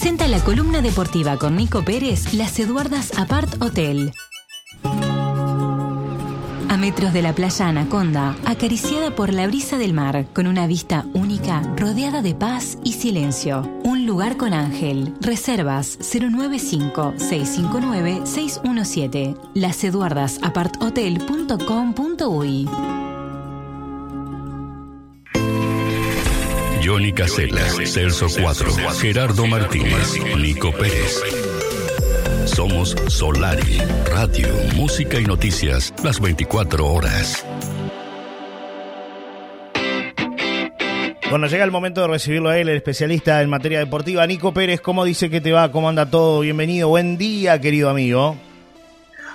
Presenta la columna deportiva con Nico Pérez, Las Eduardas Apart Hotel. A metros de la playa Anaconda, acariciada por la brisa del mar, con una vista única, rodeada de paz y silencio. Un lugar con ángel. Reservas 095-659-617. Laseduardasaparthotel.com.uy Johnny Casella, Celso 4, Gerardo Martínez, Nico Pérez. Somos Solari, radio, música y noticias las 24 horas. Bueno, llega el momento de recibirlo a él, el especialista en materia deportiva. Nico Pérez, ¿cómo dice que te va? ¿Cómo anda todo? Bienvenido, buen día, querido amigo.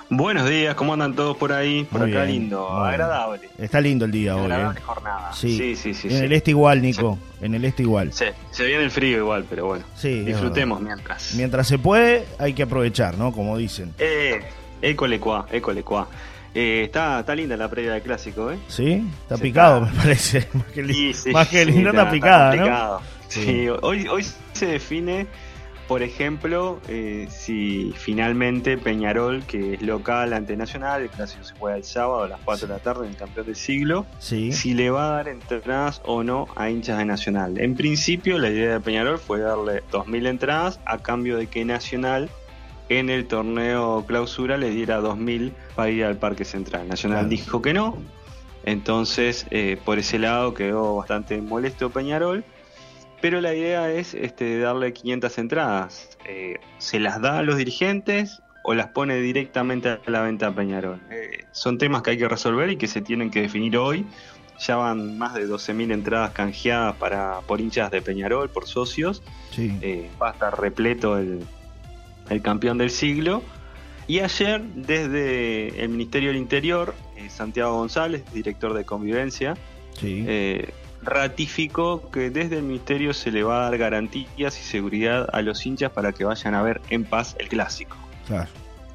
Buenos días, ¿cómo andan todos por ahí? Por Muy acá bien, lindo, agradable. Está lindo el día hoy. Agradable ¿eh? jornada. Sí, Sí, sí, sí. En sí. el este igual, Nico. En el este igual. Sí, se viene el frío igual, pero bueno. Sí, Disfrutemos mientras. Mientras se puede, hay que aprovechar, ¿no? Como dicen. Eh, école cuá, école cuá. Eh, está, está linda la previa del clásico, ¿eh? ¿Sí? Está picado, está. me parece. Más que, Sí, más que sí, lindo, está, picada, ¿no? complicado. Sí. Sí, hoy, hoy se define, por ejemplo, eh, si finalmente Peñarol, que es local ante Nacional, el clásico se juega el sábado a las 4 de la tarde en el campeón del siglo, Sí. si le va a dar entradas o no a hinchas de Nacional. En principio, la idea de Peñarol fue darle 2.000 entradas a cambio de que Nacional en el torneo clausura le diera 2.000 para ir al Parque Central. Nacional Claro. dijo que no, entonces eh, por ese lado quedó bastante molesto Peñarol. Pero la idea es este, darle 500 entradas. Eh, ¿Se las da a los dirigentes o las pone directamente a la venta a Peñarol? Eh, son temas que hay que resolver y que se tienen que definir hoy. Ya van más de 12.000 entradas canjeadas para, por hinchas de Peñarol, por socios. Sí. Eh, va a estar repleto el, el campeón del siglo. Y ayer, desde el Ministerio del Interior, Santiago González, director de Convivencia, sí. Ratificó que desde el Ministerio se le va a dar garantías y seguridad a los hinchas para que vayan a ver en paz el clásico. Claro.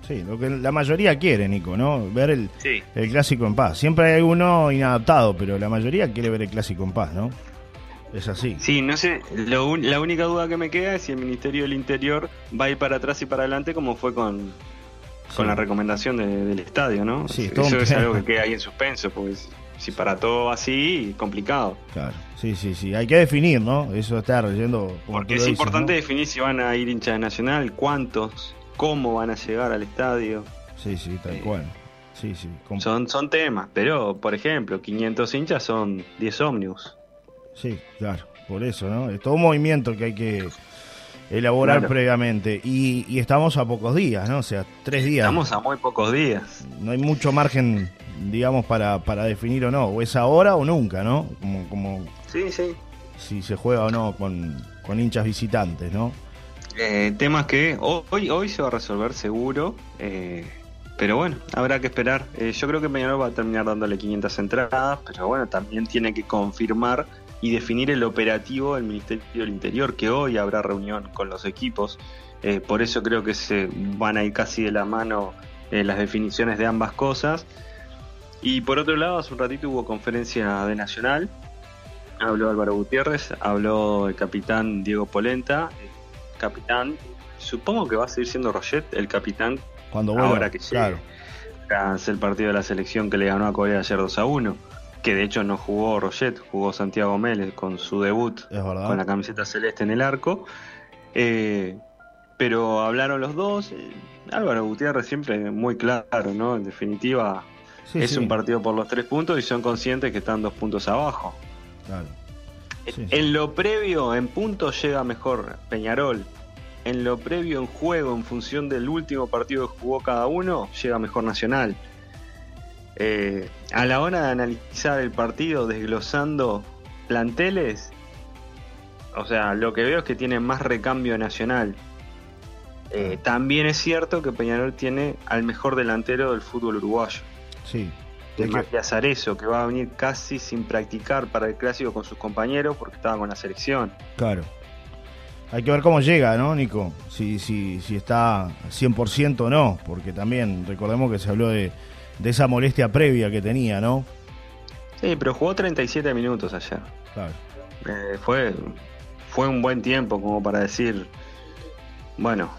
Sí, lo que la mayoría quiere, Nico, ¿no? Ver el, Sí. el clásico en paz. Siempre hay uno inadaptado, pero la mayoría quiere ver el clásico en paz, ¿no? Es así. Sí, no sé, lo la única duda que me queda es si el Ministerio del Interior va a ir para atrás y para adelante como fue con, con la recomendación de- del estadio, ¿no? Sí, Eso es algo que queda ahí en suspenso, porque si para todo así, complicado. Claro. Sí, sí, sí. Hay que definir, ¿no? Eso está leyendo. Porque es dices, importante ¿no? definir si van a ir hinchas de Nacional, cuántos, cómo van a llegar al estadio. Sí, sí, tal Eh, cual. Sí, sí. Son, son temas, pero por ejemplo, 500 hinchas son 10 ómnibus. Sí, claro. Por eso, ¿no? Es todo un movimiento que hay que elaborar Claro. previamente. Y, y estamos a pocos días, ¿no? O sea, tres días. Estamos a muy pocos días. No hay mucho margen, digamos, para, para definir o no. O es ahora o nunca, ¿no? Como, como Sí, sí. si se juega o no con, con hinchas visitantes, ¿no? Eh, temas que ho- hoy, hoy se va a resolver seguro, eh, pero bueno, habrá que esperar. Eh, yo creo que Peñarol va a terminar dándole 500 entradas, pero bueno, también tiene que confirmar y definir el operativo del Ministerio del Interior, que hoy habrá reunión con los equipos. Eh, por eso creo que se van a ir casi de la mano eh, las definiciones de ambas cosas. Y por otro lado, hace un ratito hubo conferencia de Nacional. Habló Álvaro Gutiérrez, habló el capitán Diego Polenta, capitán. Supongo que va a seguir siendo Roget el capitán Cuando vuelva, ahora que claro. Tras el partido de la selección que le ganó a Corea ayer 2 a 1. Que de hecho no jugó Roget, jugó Santiago Mélez con su debut con la camiseta celeste en el arco. Eh, pero hablaron los dos. eh, Álvaro Gutiérrez siempre muy claro, ¿no? En definitiva, Sí, es sí, un partido por los tres puntos y son conscientes que están dos puntos abajo. Claro. Sí. En lo previo, en puntos llega mejor Peñarol. En lo previo, en juego, en función del último partido que jugó cada uno, llega mejor Nacional. Eh, a la hora de analizar el partido, desglosando planteles, o sea, lo que veo es que tiene más recambio Nacional. Eh, también es cierto que Peñarol tiene al mejor delantero del fútbol uruguayo Sí. que- Matías Arezo, que va a venir casi sin practicar para el clásico con sus compañeros porque estaba con la selección. Claro. Hay que ver cómo llega, ¿no, Nico? Si, si, si está 100% o no, porque también recordemos que se habló de, de esa molestia previa que tenía, ¿no? Sí, pero jugó 37 minutos ayer. Claro. Eh, fue, fue un buen tiempo como para decir bueno,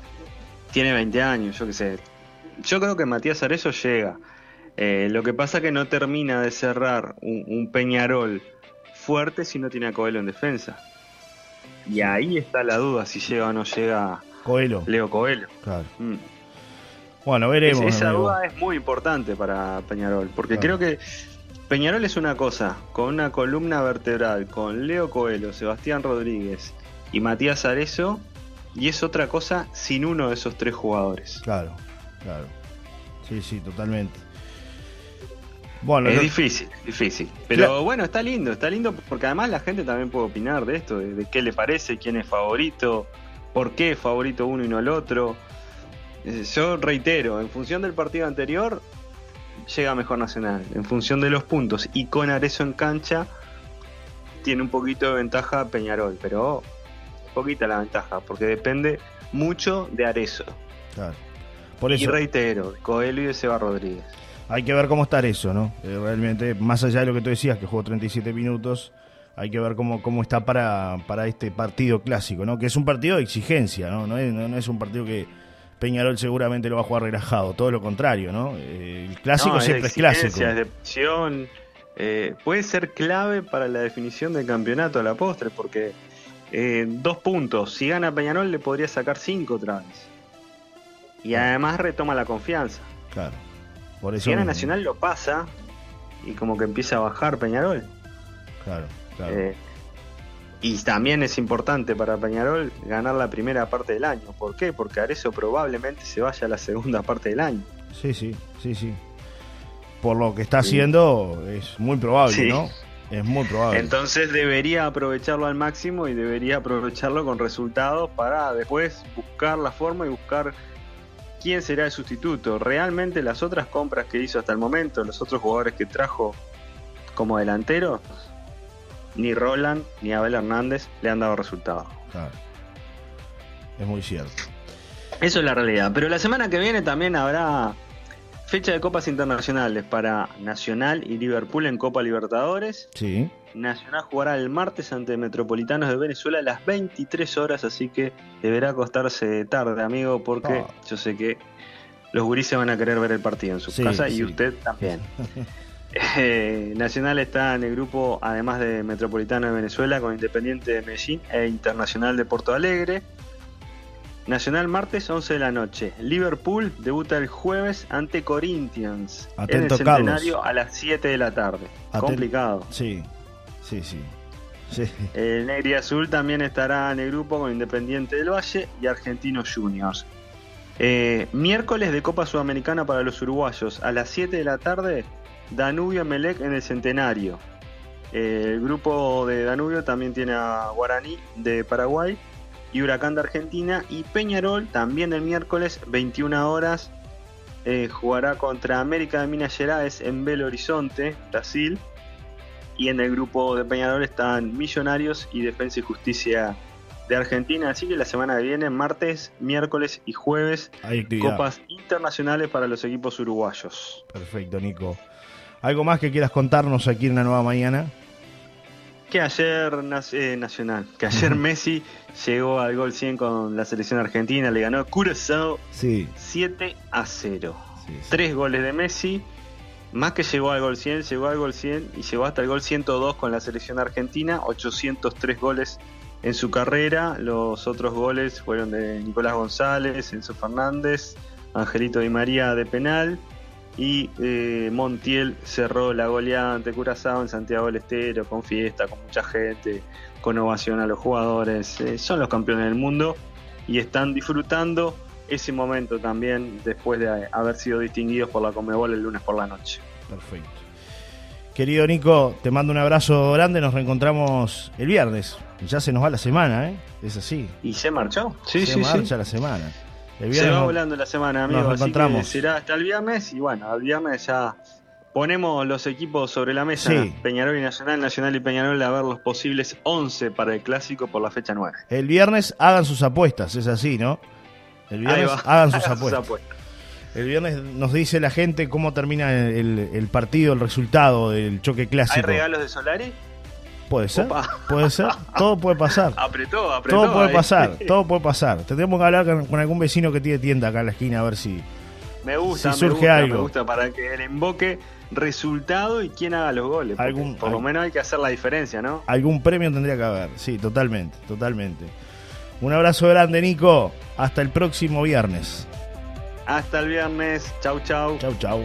tiene 20 años, yo qué sé. Yo creo que Matías Arezo llega. Eh, lo que pasa que no termina de cerrar un, Peñarol fuerte si no tiene a Coelho en defensa. Y ahí está la duda si llega o no llega Coelho. Leo Coelho. Claro. Mm. Bueno, veremos. esa duda es muy importante para Peñarol, porque creo que Peñarol es una cosa, con una columna vertebral, con Leo Coelho, Sebastián Rodríguez y Matías Arezo, y es otra cosa sin uno de esos tres jugadores. Claro, claro. Sí, sí, totalmente. Bueno, es difícil, difícil. Pero bueno, está lindo, está lindo porque además la gente también puede opinar de esto, de, qué le parece, quién es favorito, por qué es favorito uno y no el otro. Eh, yo reitero, en función del partido anterior, llega mejor Nacional. En función de los puntos y con Arezo en cancha, tiene un poquito de ventaja Peñarol, pero poquita la ventaja, porque depende mucho de Arezo. Claro. Por eso, y reitero, Coelho y de Seba Rodríguez. Hay que ver cómo está eso, ¿no? Eh, realmente, más allá de lo que tú decías, que jugó 37 minutos, hay que ver cómo, cómo está para, para este partido clásico, ¿no? Que es un partido de exigencia, ¿no? No es, no, es un partido que Peñarol seguramente lo va a jugar relajado, todo lo contrario, ¿no? Eh, el clásico siempre es, clásico. Es de presión, eh, puede ser clave para la definición del campeonato a la postre, porque dos puntos, si gana Peñarol le podría sacar cinco otra vez. Y además retoma la confianza. Claro. Por eso Nacional lo pasa y como que empieza a bajar Peñarol. Claro, claro. Eh, y también es importante para Peñarol ganar la primera parte del año. ¿Por qué? Porque Arezo probablemente se vaya a la segunda parte del año. Sí, sí, sí, sí. Por lo que está haciendo es muy probable, ¿no? Es muy probable. Entonces debería aprovecharlo al máximo y debería aprovecharlo con resultados para después buscar la forma y buscar quién será el sustituto. Realmente las otras compras que hizo hasta el momento, los otros jugadores que trajo como delantero, ni Roland ni Abel Hernández le han dado resultado. Claro. Es muy cierto. Eso es la realidad. Pero la semana que viene también habrá fecha de copas internacionales para Nacional y Liverpool en Copa Libertadores. Sí. Nacional jugará el martes ante Metropolitanos de Venezuela a las 23 horas, así que deberá acostarse tarde, amigo, porque ah. yo sé que los gurises van a querer ver el partido en su casa y usted también. Eh, Nacional está en el grupo, además de Metropolitano de Venezuela, con Independiente de Medellín e Internacional de Porto Alegre. Nacional martes 11 de la noche. Liverpool debuta el jueves ante Corinthians en el Centenario a las 7 de la tarde. Complicado. Sí, Sí, sí. El Negri Azul también estará en el grupo con Independiente del Valle y Argentinos Juniors. Eh, miércoles de Copa Sudamericana para los uruguayos a las 7 de la tarde, Danubio Melec en el Centenario. Eh, el grupo de Danubio también tiene a Guaraní de Paraguay y Huracán de Argentina. Y Peñarol también el miércoles, 21 horas, eh, jugará contra América de Minas Gerais en Belo Horizonte, Brasil. Y en el grupo de Peñarol están Millonarios y Defensa y Justicia de Argentina. Así que la semana que viene, martes, miércoles y jueves, copas internacionales para los equipos uruguayos. Perfecto, Nico. ¿Algo más que quieras contarnos aquí en una nueva mañana? Que ayer eh, Nacional, que ayer Messi llegó al gol 100 con la selección argentina, le ganó Curazao 7 a 0. Tres goles de Messi más que llegó al gol 100, llegó al gol 100 y llegó hasta el gol 102 con la selección argentina, 803 goles en su carrera. Los otros goles fueron de Nicolás González, Enzo Fernández, Angelito Di María de penal y eh, Montiel cerró la goleada ante Curazao en Santiago del Estero con fiesta, con mucha gente, con ovación a los jugadores. Eh, son los campeones del mundo y están disfrutando ese momento también después de haber sido distinguidos por la Comebol el lunes por la noche. Perfecto. Querido Nico, te mando un abrazo grande, nos reencontramos el viernes. Ya se nos va la semana, ¿eh? Es así. ¿Y se marchó? Sí, se marcha la semana. se va volando la semana, amigo. Nos encontramos. será hasta el viernes y bueno, el viernes ya ponemos los equipos sobre la mesa. Peñarol y Nacional, Nacional y Peñarol a ver los posibles 11 para el clásico por la fecha 9. El viernes hagan sus apuestas, es así, ¿no? El viernes hagan sus apuestas. El viernes nos dice la gente cómo termina el, partido, el resultado del choque clásico. ¿Hay regalos de Solari? Puede ser, puede ser, todo puede pasar. Apretó, apretó. Todo puede pasar, todo puede pasar. Tendremos que hablar con, algún vecino que tiene tienda acá en la esquina a ver si, me gusta, surge me gusta, algo. Me gusta para que el emboque resultado y quién haga los goles. Algún, por lo menos hay que hacer la diferencia, ¿no? Algún premio tendría que haber, sí, totalmente, totalmente. Un abrazo grande, Nico. Hasta el próximo viernes. Hasta el viernes. Chau, chau. Chau, chau.